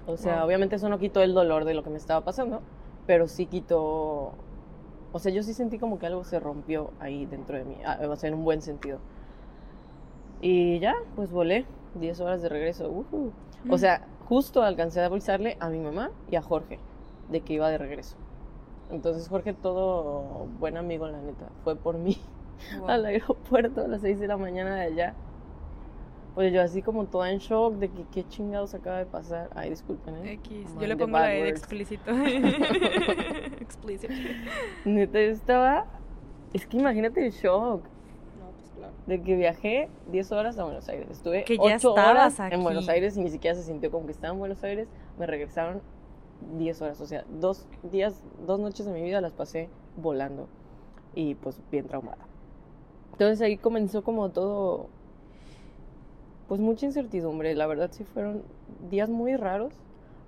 O sea, obviamente eso no quitó el dolor de lo que me estaba pasando, pero sí quitó o sea, yo sí sentí como que algo se rompió ahí dentro de mí, ah, o sea, en un buen sentido. Y ya, pues volé, 10 horas de regreso. O mm. sea, justo alcancé a avisarle a mi mamá y a Jorge de que iba de regreso. Entonces Jorge, todo buen amigo, la neta, fue por mí [laughs] al aeropuerto a las 6 de la mañana de allá. Pues yo así como toda en shock de que qué chingados acaba de pasar. Ay, disculpen, ¿eh?
X. Yo le pongo la E de explícito. [laughs]
explícito. Neta, estaba... Es que imagínate el shock. No, pues claro. De que viajé 10 horas a Buenos Aires. Estuve que 8 horas en Buenos Aires y ni siquiera se sintió como que estaba en Buenos Aires. Me regresaron 10 horas. O sea, dos días, dos noches de mi vida las pasé volando. Y pues bien traumada. Entonces ahí comenzó como todo pues mucha incertidumbre. La verdad sí fueron días muy raros,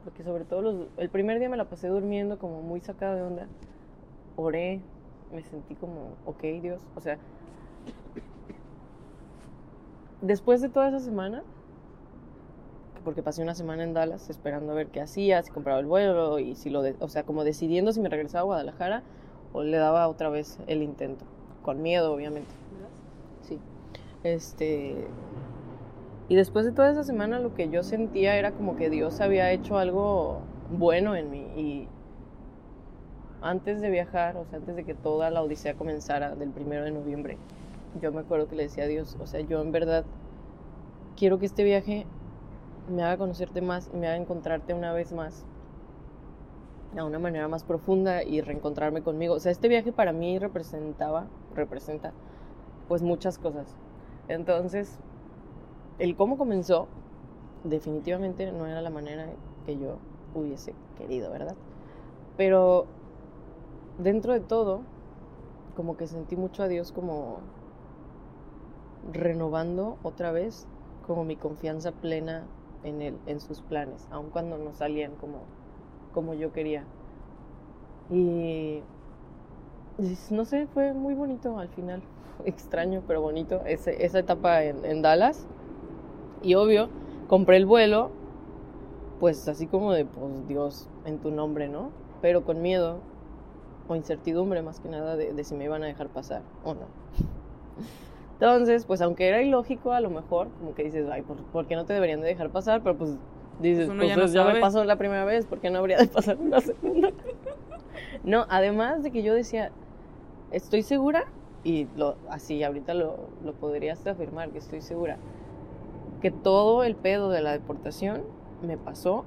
porque sobre todo los, el primer día me la pasé durmiendo como muy sacada de onda. Oré, me sentí como, ok Dios, o sea, después de toda esa semana, porque pasé una semana en Dallas esperando a ver qué hacía, si compraba el vuelo y si lo, de, o sea, como decidiendo si me regresaba a Guadalajara o le daba otra vez el intento, con miedo obviamente. Sí. Este, y después de toda esa semana lo que yo sentía era como que Dios había hecho algo bueno en mí. Y antes de viajar, o sea, antes de que toda la odisea comenzara del primero de noviembre, yo me acuerdo que le decía a Dios, o sea, yo en verdad quiero que este viaje me haga conocerte más y me haga encontrarte una vez más de una manera más profunda y reencontrarme conmigo. O sea, este viaje para mí representaba, representa, pues muchas cosas. Entonces, el cómo comenzó definitivamente no era la manera que yo hubiese querido, ¿verdad? Pero dentro de todo, como que sentí mucho a Dios como renovando otra vez como mi confianza plena en él, en sus planes, aun cuando no salían como, como yo quería. Y no sé, fue muy bonito al final, [laughs] extraño pero bonito ese, esa etapa en, en Dallas. Y obvio, compré el vuelo, pues así como de, pues Dios, en tu nombre, ¿no? Pero con miedo o incertidumbre más que nada de, si me iban a dejar pasar o no. Entonces, pues aunque era ilógico a lo mejor, como que dices, ay, ¿por, qué no te deberían de dejar pasar? Pero pues dices, pues, ya, pues, me pasó la primera vez, ¿por qué no habría de pasar una [laughs] segunda? no, además de que yo decía, estoy segura, y lo, así ahorita lo, lo podrías afirmar, que estoy segura, que todo el pedo de la deportación me pasó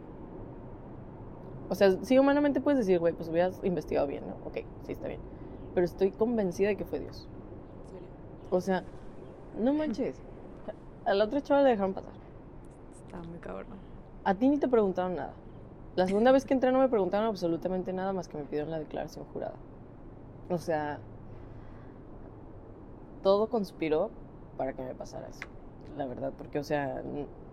o sea, sí, humanamente puedes decir, güey, pues hubieras investigado bien, ¿no? Ok, sí, está bien. Pero estoy convencida de que fue Dios. O sea, no manches. [laughs] A la otra chava le dejaron pasar.
Está muy cabrón.
A ti ni te preguntaron nada. La segunda vez que entré no me preguntaron absolutamente nada más que me pidieron la declaración jurada. O sea, todo conspiró para que me pasara eso. La verdad, porque, o sea,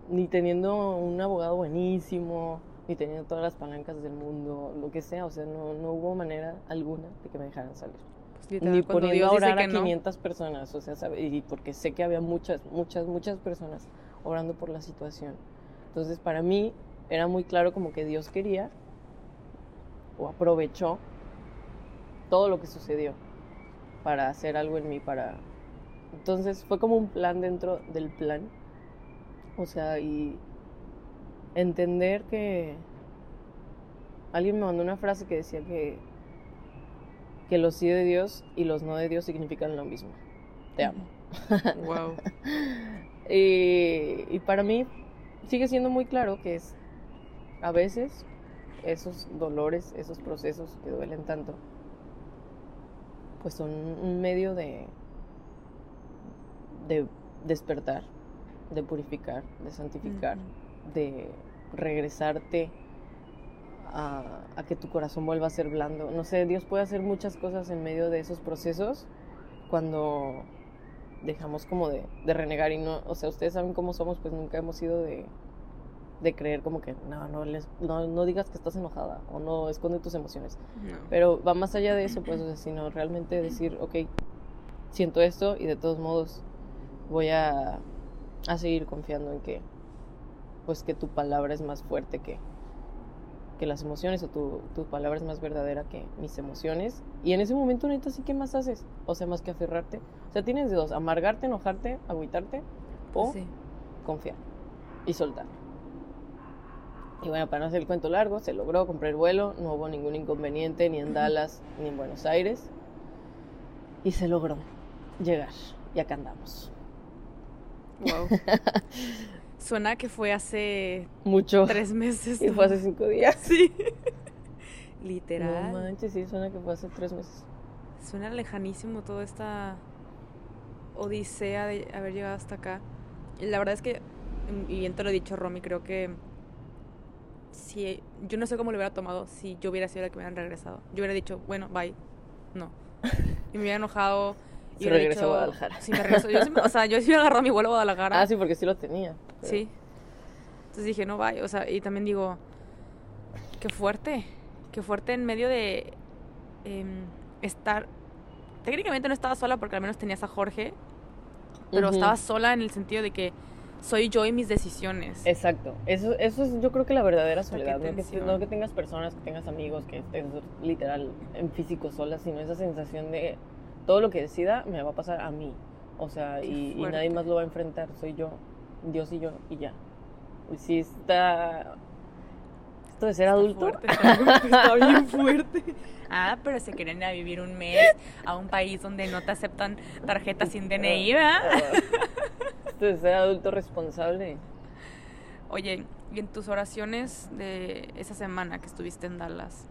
ni teniendo un abogado buenísimo, y tenía todas las palancas del mundo, lo que sea, o sea, no, no hubo manera alguna de que me dejaran salir. Pues, Ni poniendo a orar a 500 personas, o sea, y porque sé que había muchas, muchas, muchas personas orando por la situación. Entonces, para mí era muy claro como que Dios quería o aprovechó todo lo que sucedió para hacer algo en mí, para... Entonces fue como un plan dentro del plan. O sea, y entender que alguien me mandó una frase que decía que que los sí de Dios y los no de Dios significan lo mismo. Te amo. Wow. [laughs] y, y para mí sigue siendo muy claro que es a veces esos dolores, esos procesos que duelen tanto, pues son un medio de, de despertar, de purificar, de santificar, de regresarte a, que tu corazón vuelva a ser blando. No sé, Dios puede hacer muchas cosas en medio de esos procesos cuando dejamos como de, renegar y no, o sea, ustedes saben cómo somos, pues nunca hemos sido de, de creer como que no, no, les, no, no, digas que estás enojada o no esconde tus emociones. Pero va más allá de eso, pues, sino realmente decir, ok, siento esto y de todos modos voy a, a seguir confiando en que pues que tu palabra es más fuerte que, que las emociones o tu, tu, palabra es más verdadera que mis emociones. Y en ese momento, neta, sí, ¿qué más haces? O sea, más que aferrarte. O sea, tienes de dos, amargarte, enojarte, agüitarte o confiar y soltar. Y bueno, para no hacer el cuento largo, se logró comprar el vuelo, no hubo ningún inconveniente ni en [clears throat] Dallas ni en Buenos Aires. Y se logró llegar. Y acá andamos.
Wow. [laughs] Suena que fue hace
mucho.
Tres meses.
Y fue hace cinco días. [laughs]
Sí. [laughs] Literal.
No manches, sí, suena que fue hace tres meses.
Suena lejanísimo toda esta odisea de haber llegado hasta acá. Y la verdad es que, y bien te lo he dicho, Romy, creo que si yo no sé cómo lo hubiera tomado si yo hubiera sido la que me hubieran regresado. Yo hubiera dicho, bueno, bye. No. Y me hubiera enojado
se regresó a Guadalajara.
Sí, me regresó. Yo sí, o sea, yo sí me agarró mi vuelo a Guadalajara.
Ah, sí, porque sí lo tenía.
Sí. Entonces dije, no vaya. O sea, y también digo, qué fuerte. Qué fuerte en medio de em, estar. Técnicamente no estaba sola porque al menos tenías a Jorge. Pero estaba sola en el sentido de que soy yo y mis decisiones.
Exacto. Eso, eso es yo creo que la verdadera soledad. No que, no que, tengas personas, que tengas amigos, que estés literal en físico sola, sino esa sensación de todo lo que decida me va a pasar a mí. O sea, y, nadie más lo va a enfrentar, soy yo, Dios y yo, y ya. Y si está... Esto de ser adulto...
está, [laughs] bien fuerte. Ah, pero se quieren ir a vivir un mes a un país donde no te aceptan tarjetas sin DNI, ¿verdad?
Esto de ser adulto responsable.
Oye, y en tus oraciones de esa semana que estuviste en Dallas,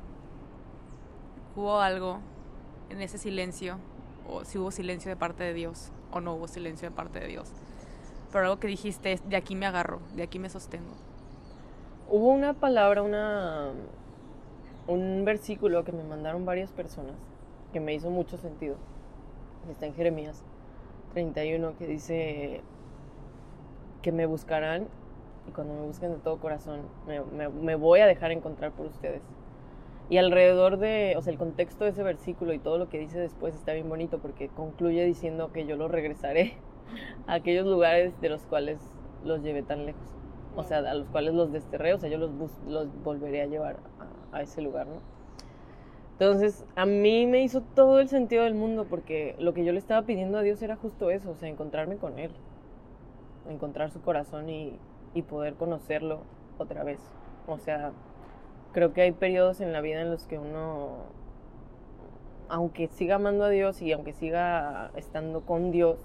¿hubo algo en ese silencio si hubo silencio de parte de Dios o no hubo silencio de parte de Dios. Pero algo que dijiste es, de aquí me agarro, de aquí me sostengo.
Hubo una palabra, una, un versículo que me mandaron varias personas que me hizo mucho sentido. Está en Jeremías. 31 que dice que me buscarán y cuando me busquen de todo corazón me, voy a dejar encontrar por ustedes. Y alrededor de, o sea, el contexto de ese versículo y todo lo que dice después está bien bonito porque concluye diciendo que yo los regresaré a aquellos lugares de los cuales los llevé tan lejos. O sea, a los cuales los desterré, o sea, yo los, los volveré a llevar a, a ese lugar, ¿no? Entonces, a mí me hizo todo el sentido del mundo porque lo que yo le estaba pidiendo a Dios era justo eso, o sea, encontrarme con Él, encontrar su corazón y, y poder conocerlo otra vez. O sea, creo que hay periodos en la vida en los que uno, aunque siga amando a Dios y aunque siga estando con Dios,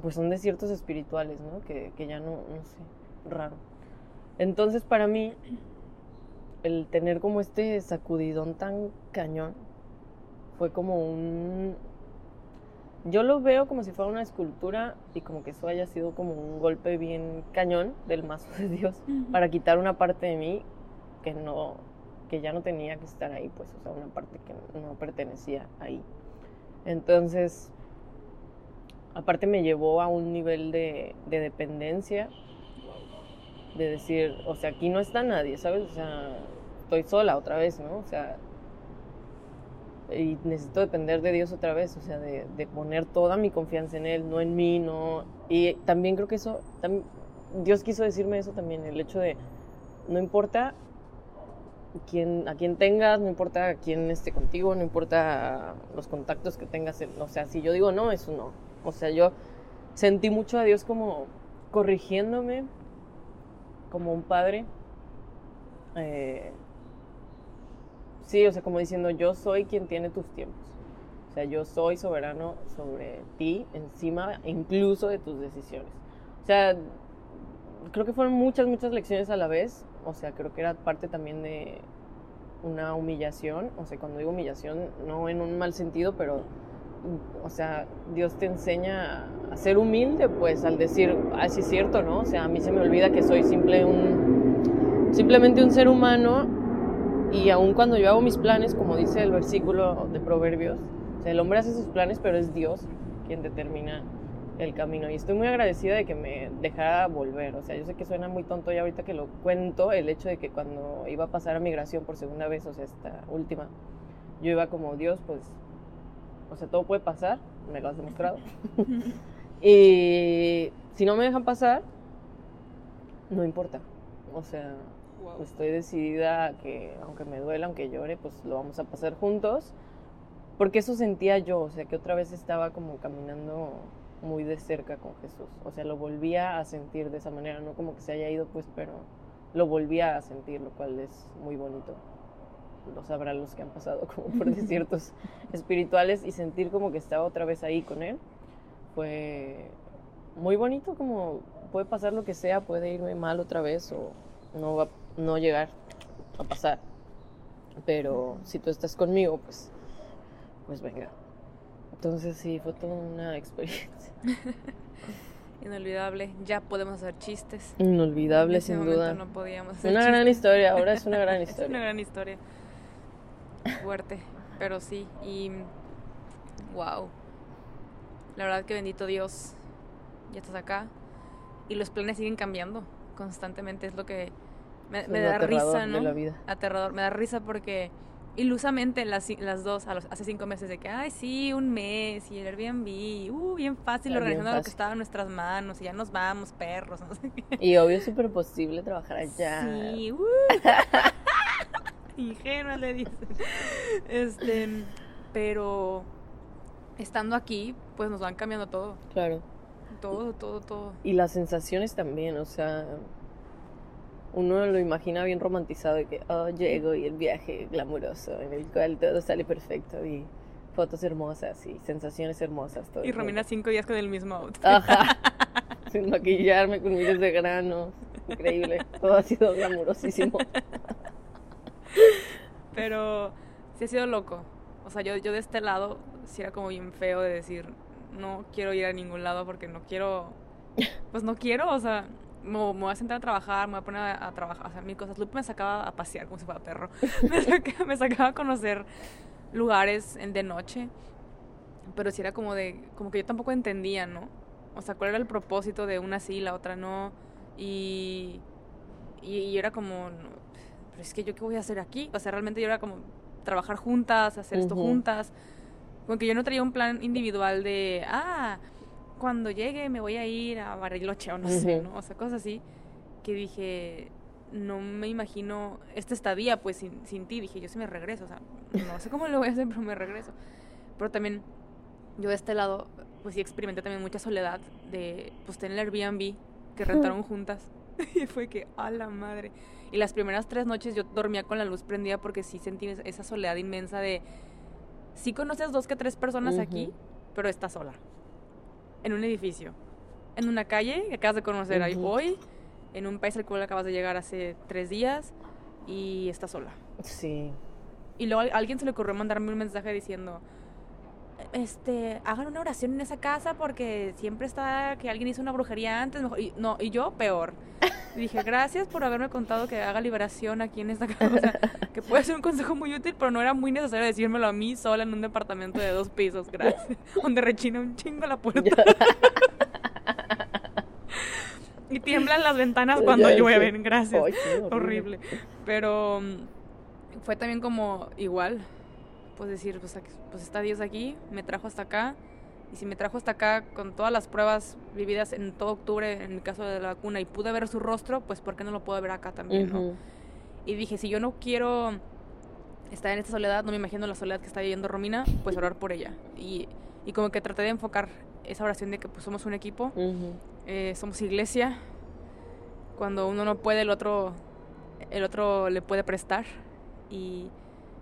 pues son desiertos espirituales, ¿no? Que, que ya no, no sé, raro. Entonces para mí, el tener como este sacudidón tan cañón, fue como un... Yo lo veo como si fuera una escultura y como que eso haya sido como un golpe bien cañón del mazo de Dios para quitar una parte de mí que no que ya no tenía que estar ahí, pues, o sea, una parte que no pertenecía ahí. Entonces, aparte me llevó a un nivel de, de dependencia, de decir, o sea, aquí no está nadie, ¿sabes? O sea, estoy sola otra vez, ¿no? O sea, y necesito depender de Dios otra vez, o sea, de, de, poner toda mi confianza en Él, no en mí, no. Y también creo que eso, Dios quiso decirme eso también, el hecho de, no importa quién, a quién tengas, no importa quién esté contigo, no importa los contactos que tengas, o sea, si yo digo no, eso no. O sea, yo sentí mucho a Dios como corrigiéndome, como un padre. Eh, sí, o sea, como diciendo, yo soy quien tiene tus tiempos. O sea, yo soy soberano sobre ti, encima incluso de tus decisiones. O sea, creo que fueron muchas, muchas lecciones a la vez. O sea, creo que era parte también de una humillación. O sea, cuando digo humillación, no en un mal sentido, pero, o sea, Dios te enseña a ser humilde, pues, al decir, ah, sí es cierto, ¿no? O sea, a mí se me olvida que soy simple un, simplemente un ser humano. Y aun cuando yo hago mis planes, como dice el versículo de Proverbios, o sea, el hombre hace sus planes, pero es Dios quien determina el camino. Y estoy muy agradecida de que me dejara volver. O sea, yo sé que suena muy tonto ya ahorita que lo cuento, el hecho de que cuando iba a pasar a migración por segunda vez, o sea, esta última, yo iba como, Dios, pues, o sea, todo puede pasar, me lo has demostrado. [laughs] y si no me dejan pasar, no importa. O sea, estoy decidida a que, aunque me duela, aunque llore, pues lo vamos a pasar juntos. Porque eso sentía yo, o sea, que otra vez estaba como caminando muy de cerca con Jesús. O sea, lo volvía a sentir de esa manera, no como que se haya ido, pues, pero lo volvía a sentir, lo cual es muy bonito. Lo sabrán los que han pasado como por [laughs] desiertos espirituales y sentir como que estaba otra vez ahí con Él. Fue muy bonito, como puede pasar lo que sea, puede irme mal otra vez o no va no llegar a pasar. Pero si tú estás conmigo, pues, pues venga. Entonces sí, fue toda una [laughs] experiencia. [laughs]
Inolvidable, ya podemos hacer chistes.
Inolvidable, sin duda.
No podíamos hacer
una gran historia, ahora es una gran [laughs] historia.
es una gran historia. Fuerte, pero sí. Y wow. La verdad que bendito Dios, ya estás acá. Y los planes siguen cambiando constantemente. Es lo que me, me da risa, ¿no?
la vida.
Aterrador. Me da risa porque ilusamente las, las dos hace cinco meses de que, ay, sí, un mes y el Airbnb, uh, bien fácil organizando lo que estaba en nuestras manos y ya nos vamos, perros, [laughs] no sé
Y obvio es súper posible trabajar allá.
Sí, uh. [laughs] Ingenua le dicen. Este, pero estando aquí, pues nos van cambiando todo.
Claro.
Todo, todo, todo.
Y las sensaciones también, o sea, uno lo imagina bien romantizado de que, oh, llego y el viaje glamuroso en el cual todo sale perfecto y fotos hermosas y sensaciones hermosas. Todo
y Romina cinco días con el mismo outfit.
Ajá. [laughs] Sin maquillarme, con miles de granos. Increíble. Todo ha sido glamurosísimo. [laughs]
Pero sí ha sido loco. O sea, yo, yo de este lado sí era como bien feo de decir, no quiero ir a ningún lado porque no quiero, pues no quiero, o sea, me, voy a sentar a trabajar, me voy a poner a, trabajar, a hacer mil cosas. Lupe me sacaba a pasear como si fuera perro. [laughs] me, sacaba, me, sacaba, a conocer lugares de noche. pero sí era como de, como que yo tampoco entendía, ¿no? O sea, cuál era el propósito de una sí y la otra no. Y, y, era como, pero es que yo qué voy a hacer aquí. O sea, realmente yo era como trabajar juntas, hacer esto juntas. Como que yo no traía un plan individual de, ah, cuando llegue me voy a ir a Bariloche o no sé, ¿no? O sea, cosas así que dije, no me imagino esta estadía pues sin, sin ti. Dije, yo sí me regreso, o sea, no sé cómo lo voy a hacer, pero me regreso. Pero también yo de este lado, pues sí experimenté también mucha soledad de, pues tener el Airbnb que rentaron juntas. [laughs] y fue que, a la madre. Y las primeras tres noches yo dormía con la luz prendida porque sí sentí esa soledad inmensa de, sí conoces dos que tres personas aquí, pero estás sola. En un edificio. En una calle que acabas de conocer ahí hoy. En un país al cual acabas de llegar hace tres días y estás sola.
Sí.
Y luego a alguien se le ocurrió mandarme un mensaje diciendo, este, hagan una oración en esa casa porque siempre está que alguien hizo una brujería antes, mejor. Y, no, y yo peor. dije, [laughs] gracias por haberme contado que haga liberación aquí en esta casa. O sea, [laughs] que puede ser un consejo muy útil, pero no era muy necesario decírmelo a mí sola en un departamento de dos pisos, gracias. [laughs] Donde rechina un chingo la puerta. y tiemblan las ventanas cuando llueven, gracias. horrible. Pero mm, fue también como igual pues decir, pues, pues está Dios aquí, me trajo hasta acá, y si me trajo hasta acá con todas las pruebas vividas en todo octubre, en el caso de la vacuna, y pude ver su rostro, pues ¿por qué no lo puedo ver acá también, no? Y dije, si yo no quiero estar en esta soledad, no me imagino la soledad que está viviendo Romina, pues orar por ella. Y, y como que traté de enfocar esa oración de que pues somos un equipo, eh, somos iglesia, cuando uno no puede, el otro, el otro le puede prestar. Y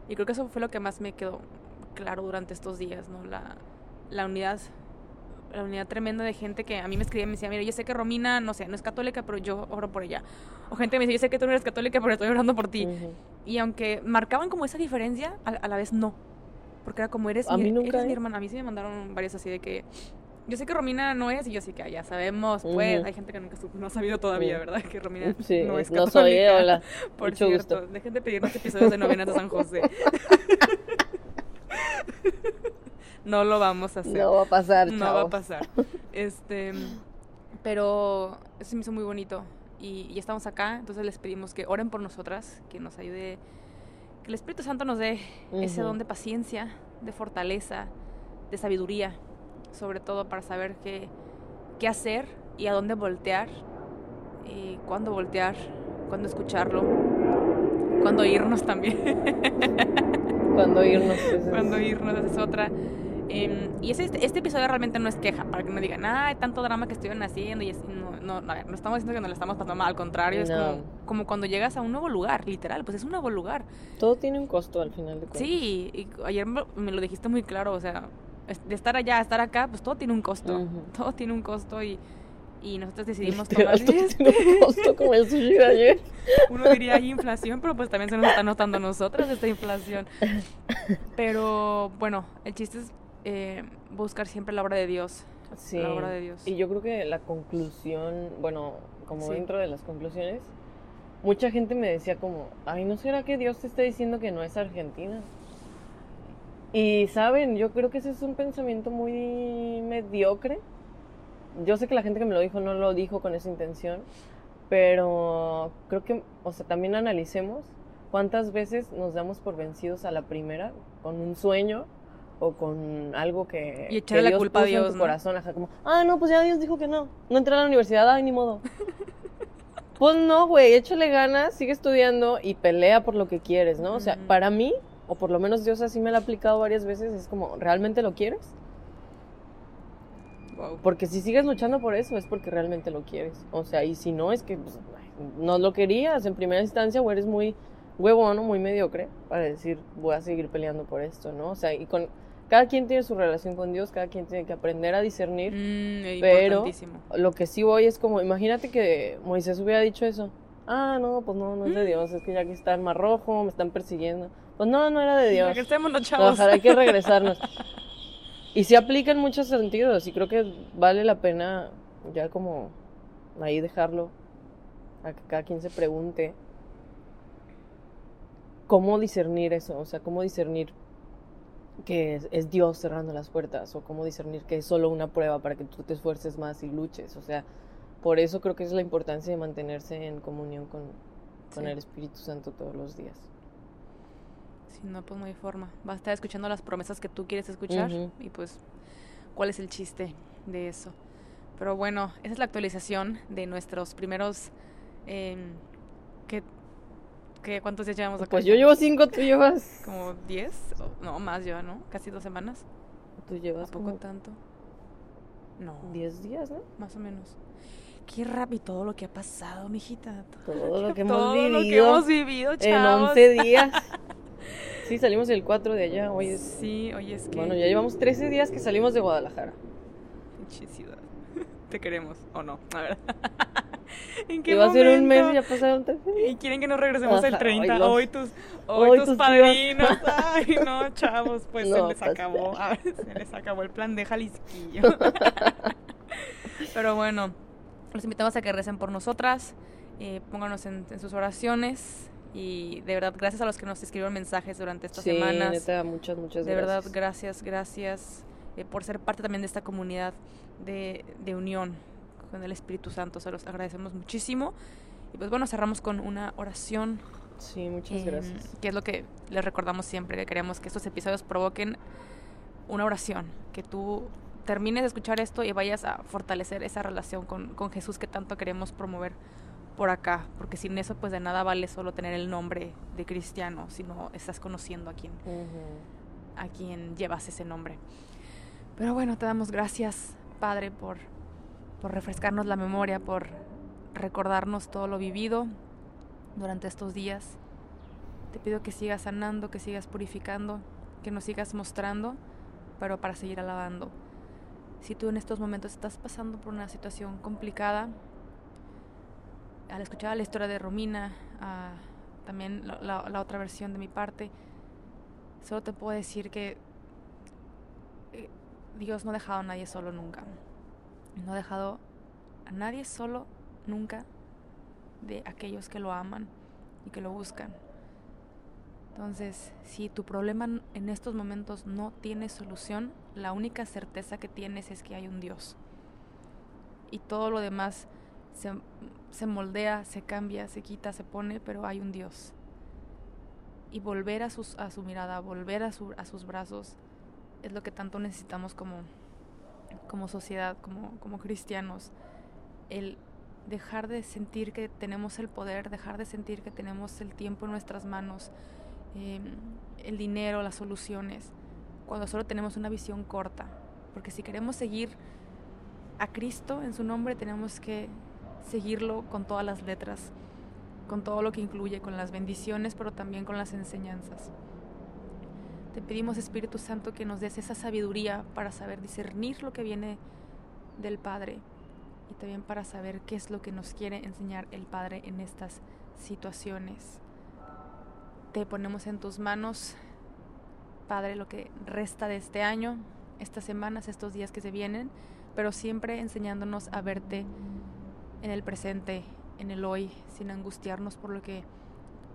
y creo que eso fue lo que más me quedó claro durante estos días, ¿no? La, la unidad la unidad tremenda de gente que a mí me escribía y me decía, mira, yo sé que Romina, no sé, no es católica, pero yo oro por ella. O gente que me decía, yo sé que tú no eres católica, pero estoy orando por ti. Y aunque marcaban como esa diferencia, a, la vez no. Porque era como, eres, mi, eres mi hermana. A mí sí me mandaron varias así de que, yo sé que Romina no es, y yo sí que ya sabemos, pues, hay gente que nunca no ha sabido todavía, ¿verdad? Que Romina no es católica. No soy, hola. [laughs] Por Mucho cierto, gusto. dejen de pedirnos episodios de novenas de San José. [laughs] no lo vamos a hacer.
No va a pasar,
No va a pasar. Este, pero eso me hizo muy bonito. Y, ya estamos acá, entonces les pedimos que oren por nosotras, que nos ayude, que el Espíritu Santo nos dé ese don de paciencia, de fortaleza, de sabiduría sobre todo para saber qué, qué hacer y a dónde voltear, y cuándo voltear, cuándo escucharlo, cuándo irnos también. [laughs]
cuándo irnos.
Cuándo irnos, es otra. Em, y ese, este episodio realmente no es queja, para que no digan, ah, hay tanto drama que estuvieron haciendo. Y no, no, no, no, estamos diciendo que nos lo estamos pasando mal, al contrario, es como, como, cuando llegas a un nuevo lugar, literal, pues es un nuevo lugar.
Todo tiene un costo al final de cuentas.
Sí, y ayer me lo dijiste muy claro, o sea, de estar allá a estar acá, pues todo tiene un costo. Todo tiene un costo y, y nosotros decidimos tomar
esto. tiene un costo como el sushi de ayer. [laughs]
Uno diría hay inflación, pero pues también se nos está notando a nosotros esta inflación. Pero bueno, el chiste es eh, buscar siempre la obra de Dios. Sí. La obra de Dios.
Y yo creo que la conclusión, bueno, como dentro de las conclusiones, mucha gente me decía como, ay, ¿no será que Dios te está diciendo que no es Argentina? Y saben, yo creo que ese es un pensamiento muy mediocre. Yo sé que la gente que me lo dijo no lo dijo con esa intención, pero creo que, o sea, también analicemos cuántas veces nos damos por vencidos a la primera con un sueño o con algo que,
y echarle la culpa a Dios
en tu corazón, ajá, como, ah, no, pues ya Dios dijo que no, no entré a la universidad, ay, ni modo. [laughs] pues no, güey, échale ganas, sigue estudiando y pelea por lo que quieres, ¿no? O sea, para mí o por lo menos Dios así me lo ha aplicado varias veces, es como, ¿realmente lo quieres? Porque si sigues luchando por eso es porque realmente lo quieres. O sea, y si no, es que pues, no lo querías en primera instancia o eres muy huevón o muy mediocre para decir, voy a seguir peleando por esto, ¿no? O sea, y con cada quien tiene su relación con Dios, cada quien tiene que aprender a discernir. Mm, pero lo que sí voy es como, imagínate que Moisés hubiera dicho eso. Ah, no, pues no, no es de mm. Dios, es que ya que está el mar rojo, me están persiguiendo. Pues no, no era de Dios.
Regresémonos, chavos.
Ojalá hay que [laughs] regresarnos. y se aplica en muchos sentidos y creo que vale la pena ya como ahí dejarlo a que cada quien se pregunte cómo discernir eso, o sea, cómo discernir que es, Dios cerrando las puertas o cómo discernir que es solo una prueba para que tú te esfuerces más y luches. O sea, por eso creo que es la importancia de mantenerse en comunión con, con el Espíritu Santo todos los días.
Si no, pues no hay forma. Vas a estar escuchando las promesas que tú quieres escuchar y pues, ¿cuál es el chiste de eso? Pero bueno, esa es la actualización de nuestros primeros... Eh, ¿qué, cuántos días llevamos
acá? Pues yo llevo cinco, tú llevas... [laughs]
Como diez, no, más ya, ¿no? Casi dos semanas.
¿Tú llevas
¿A poco tanto?
No. Diez días, ¿no?
Más o menos. Qué rápido todo lo que ha pasado, mijita.
Todo lo [laughs] que hemos
vivido.
Todo lo
que hemos vivido, chavos.
En once días. [laughs] Sí, salimos el 4 de allá. Hoy es...
Sí, hoy es que...
Bueno, ya llevamos 13 días que salimos de Guadalajara.
Pinche ciudad. [laughs] Te queremos, ¿o no? A ver. [laughs]
¿En qué Iba a ser un mes y ya pasaron 13 días.
Y quieren que nos regresemos el 30. Hoy, tus, hoy, tus, padrinos. [laughs] Ay, no, chavos, pues se les acabó. A ver, se les acabó el plan de Jalisquillo. Pero bueno, los invitamos a que recen por nosotras. Eh, pónganos en, en sus oraciones y de verdad, gracias a los que nos escribieron mensajes durante estas
sí,
semanas.
Neta, muchas, muchas
de verdad, gracias, gracias eh, por ser parte también de esta comunidad de, de unión con el Espíritu Santo. Se los agradecemos muchísimo. Y pues bueno, cerramos con una oración.
Sí, muchas gracias.
Que es lo que les recordamos siempre, que queremos que estos episodios provoquen una oración, que tú termines de escuchar esto y vayas a fortalecer esa relación con, con Jesús que tanto queremos promover por acá, porque sin eso pues de nada vale solo tener el nombre de cristiano, sino estás conociendo a quien, a quien llevas ese nombre. Pero bueno, te damos gracias, Padre, por, por refrescarnos la memoria, por recordarnos todo lo vivido durante estos días. Te pido que sigas sanando, que sigas purificando, que nos sigas mostrando, pero para seguir alabando. Si tú en estos momentos estás pasando por una situación complicada, al escuchar la historia de Romina, también la, otra versión de mi parte, solo te puedo decir que eh, Dios no ha dejado a nadie solo nunca. No ha dejado a nadie solo nunca de aquellos que lo aman y que lo buscan. Entonces, si tu problema en estos momentos no tiene solución, la única certeza que tienes es que hay un Dios. Y todo lo demás se, moldea, se cambia, se quita, se pone, pero hay un Dios. Y volver a, su mirada, volver a, su, a sus brazos, es lo que tanto necesitamos como, sociedad, como, como cristianos. El dejar de sentir que tenemos el poder, dejar de sentir que tenemos el tiempo en nuestras manos, em, el dinero, las soluciones, cuando solo tenemos una visión corta. Porque si queremos seguir a Cristo en su nombre, tenemos que seguirlo con todas las letras, con todo lo que incluye, con las bendiciones, pero también con las enseñanzas. Te pedimos, Espíritu Santo, que nos des esa sabiduría para saber discernir lo que viene del Padre y también para saber qué es lo que nos quiere enseñar el Padre en estas situaciones. Te ponemos en tus manos, Padre, lo que resta de este año, estas semanas, estos días que se vienen, pero siempre enseñándonos a verte en el presente, en el hoy, sin angustiarnos por lo que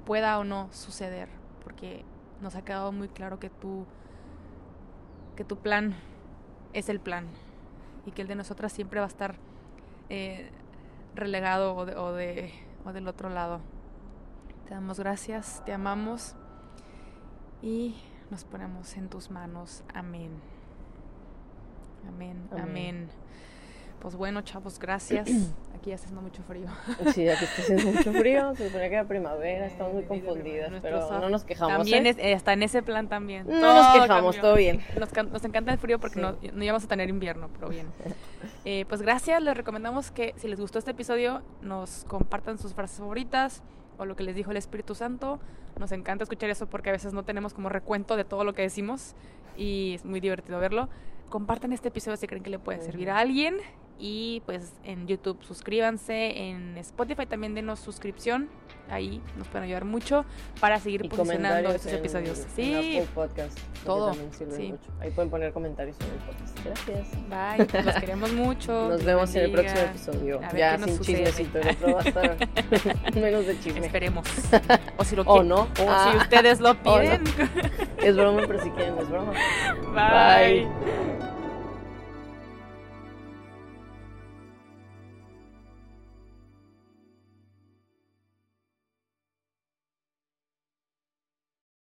pueda o no suceder, porque nos ha quedado muy claro que tú que tu plan es el plan y que el de nosotras siempre va a estar eh, relegado o, o, de, o del otro lado. Te damos gracias, te amamos y nos ponemos en tus manos. Amén. Amén. amén. Pues bueno, chavos, gracias. [clears throat] Aquí ya está haciendo mucho frío.
Sí, aquí está haciendo mucho frío. [laughs] Se supone que era primavera, estamos muy confundidas, pero no nos quejamos.
También
¿eh?
está en ese plan también.
No nos quejamos, todo bien.
Nos, nos, encanta el frío porque no, no, íbamos a tener invierno, pero bien. [laughs] Eh, pues gracias, les recomendamos que si les gustó este episodio, nos compartan sus frases favoritas o lo que les dijo el Espíritu Santo. Nos encanta escuchar eso porque a veces no tenemos como recuento de todo lo que decimos y es muy divertido verlo. Compartan este episodio si creen que le puede servir a alguien y pues en YouTube suscríbanse, en Spotify también denos suscripción, ahí nos pueden ayudar mucho para seguir posicionando estos episodios.
Sí, podcast,
todo.
Sí. Ahí pueden poner comentarios sobre el podcast. Gracias.
Bye, pues los queremos [laughs] mucho.
Nos vemos en el próximo episodio. Ya sin chismecito, el otro va a estar [laughs] menos de chisme.
Esperemos. [laughs] O si lo quieren.
O no.
O si ustedes lo piden.
Es broma, pero si quieren, es broma.
Bye.